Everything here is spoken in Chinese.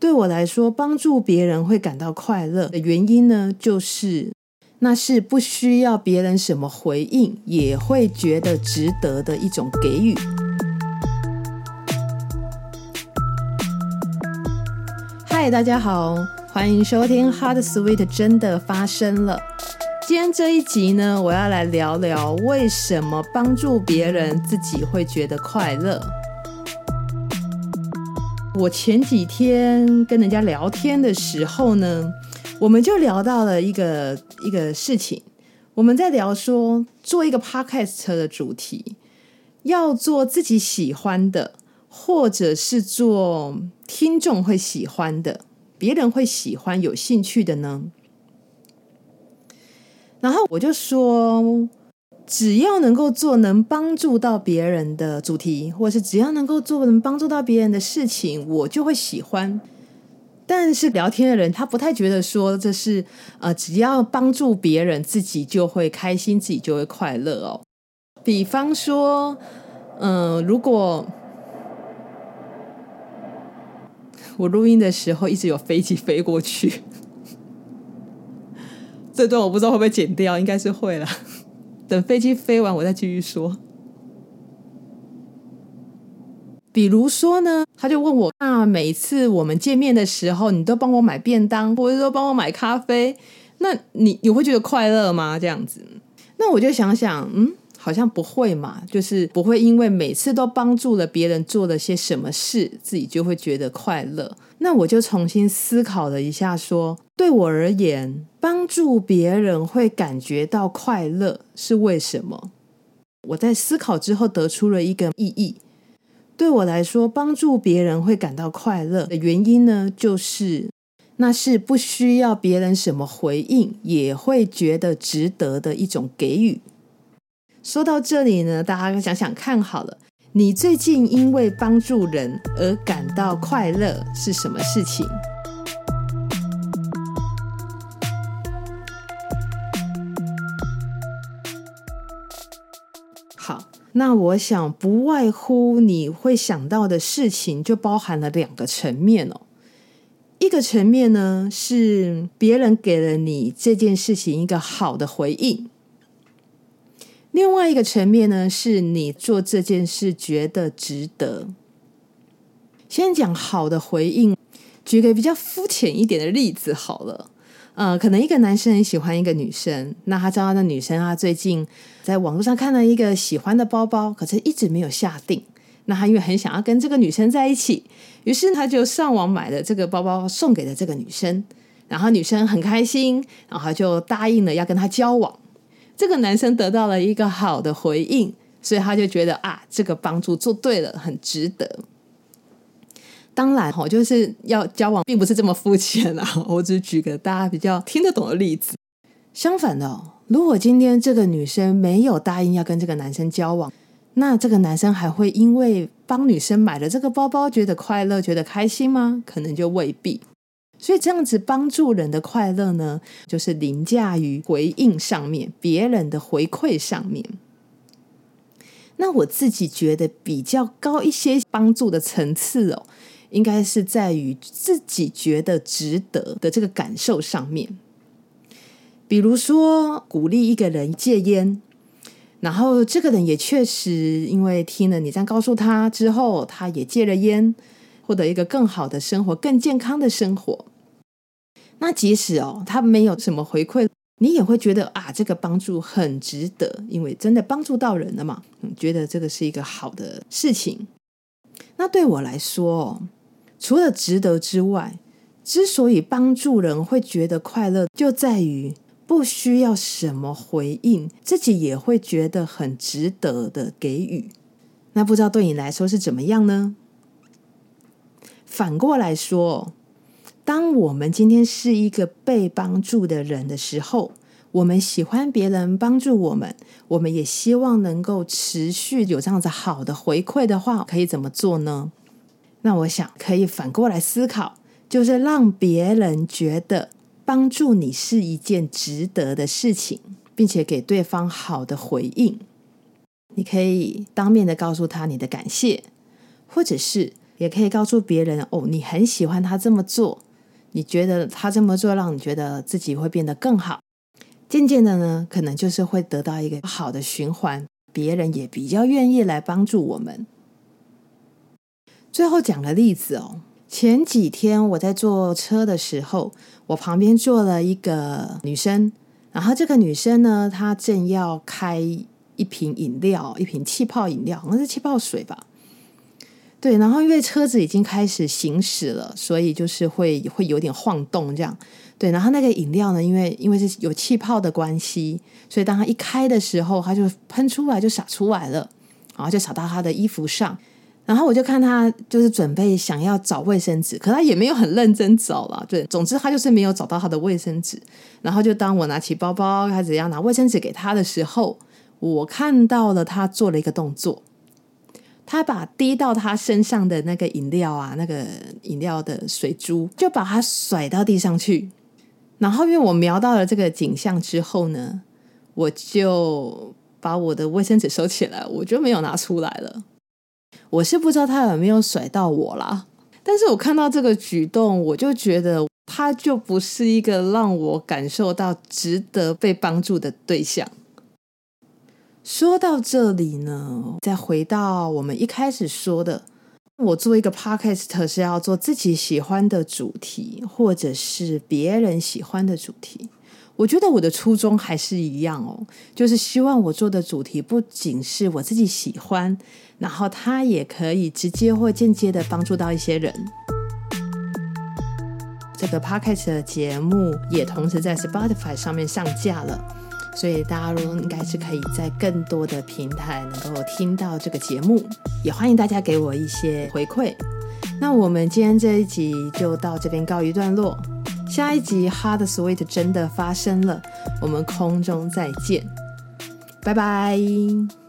对我来说，帮助别人会感到快乐的原因呢，就是那是不需要别人什么回应，也会觉得值得的一种给予。嗨，大家好，欢迎收听《Hard Sweet》，真的发生了。今天这一集呢，我要来聊聊为什么帮助别人自己会觉得快乐。我前几天跟人家聊天的时候呢，我们就聊到了一个一个事情。我们在聊说，做一个 podcast 的主题，要做自己喜欢的，或者是做听众会喜欢的，别人会喜欢、有兴趣的呢？然后我就说。只要能够做能帮助到别人的主题，或是只要能够做能帮助到别人的事情，我就会喜欢。但是聊天的人他不太觉得说这是呃，只要帮助别人，自己就会开心，自己就会快乐哦。比方说，嗯、如果我录音的时候一直有飞机飞过去，这段我不知道会不会剪掉，应该是会了。等飞机飞完，我再继续说。比如说呢，他就问我：那每次我们见面的时候，你都帮我买便当，或者说帮我买咖啡，那你你会觉得快乐吗？这样子，那我就想想，嗯。好像不会嘛，就是不会因为每次都帮助了别人做了些什么事，自己就会觉得快乐。那我就重新思考了一下说，对我而言，帮助别人会感觉到快乐是为什么？我在思考之后得出了一个意义。对我来说，帮助别人会感到快乐的原因呢，就是那是不需要别人什么回应，也会觉得值得的一种给予。说到这里呢，大家想想看好了，你最近因为帮助人而感到快乐是什么事情？那我想不外乎你会想到的事情，就包含了两个层面哦。一个层面呢，是别人给了你这件事情一个好的回应。另外一个层面呢，是你做这件事觉得值得。先讲好的回应，举个比较肤浅一点的例子好了。呃，可能一个男生很喜欢一个女生，那他知道那女生啊最近在网络上看了一个喜欢的包包，可是一直没有下定。那他因为很想要跟这个女生在一起，于是他就上网买了这个包包送给了这个女生，然后女生很开心，然后就答应了要跟他交往。这个男生得到了一个好的回应，所以他就觉得啊，这个帮助做对了，很值得。当然，哈，就是要交往，并不是这么肤浅啊。我只举个大家比较听得懂的例子。相反的，如果今天这个女生没有答应要跟这个男生交往，那这个男生还会因为帮女生买了这个包包觉得快乐、觉得开心吗？可能就未必。所以这样子帮助人的快乐呢，就是凌驾于回应上面，别人的回馈上面。那我自己觉得比较高一些帮助的层次哦，应该是在于自己觉得值得的这个感受上面。比如说鼓励一个人戒烟，然后这个人也确实因为听了你这样告诉他之后，他也戒了烟，获得一个更好的生活、更健康的生活。那即使哦，他没有什么回馈，你也会觉得啊，这个帮助很值得，因为真的帮助到人了嘛。觉得这个是一个好的事情。那对我来说，除了值得之外，之所以帮助人会觉得快乐，就在于不需要什么回应，自己也会觉得很值得的给予。那不知道对你来说是怎么样呢？反过来说。当我们今天是一个被帮助的人的时候，我们喜欢别人帮助我们，我们也希望能够持续有这样子好的回馈的话，可以怎么做呢？那我想可以反过来思考，就是让别人觉得帮助你是一件值得的事情，并且给对方好的回应。你可以当面的告诉他你的感谢，或者是也可以告诉别人哦，你很喜欢他这么做，你觉得他这么做让你觉得自己会变得更好。渐渐的呢，可能就是会得到一个好的循环，别人也比较愿意来帮助我们。最后讲个例子哦，前几天我在坐车的时候，我旁边坐了一个女生，然后这个女生呢，她正要开一瓶饮料，一瓶气泡饮料，好像是气泡水吧。对，然后因为车子已经开始行驶了，所以就是会会有点晃动这样。对，然后那个饮料呢，因为因为是有气泡的关系，所以当它一开的时候，它就喷出来，就洒出来了，然后就洒到他的衣服上。然后我就看他就是准备想要找卫生纸，可他也没有很认真找了。对，总之他就是没有找到他的卫生纸。然后就当我拿起包包开始要拿卫生纸给他的时候，我看到了他做了一个动作，他把滴到他身上的那个饮料啊，那个饮料的水珠，就把它甩到地上去。然后因为我瞄到了这个景象之后呢，我就把我的卫生纸收起来，我就没有拿出来了。我是不知道他有没有甩到我啦，但是我看到这个举动，我就觉得他就不是一个让我感受到值得被帮助的对象。说到这里呢，再回到我们一开始说的，我做一个 podcast 是要做自己喜欢的主题，或者是别人喜欢的主题。我觉得我的初衷还是一样哦，就是希望我做的主题不仅是我自己喜欢，然后它也可以直接或间接的帮助到一些人。这个 podcast 的节目也同时在 Spotify 上面上架了，所以大家都应该是可以在更多的平台能够听到这个节目。也欢迎大家给我一些回馈。那我们今天这一集就到这边告一段落。下一集《Hard Sweet》真的发生了，我们空中再见，拜拜。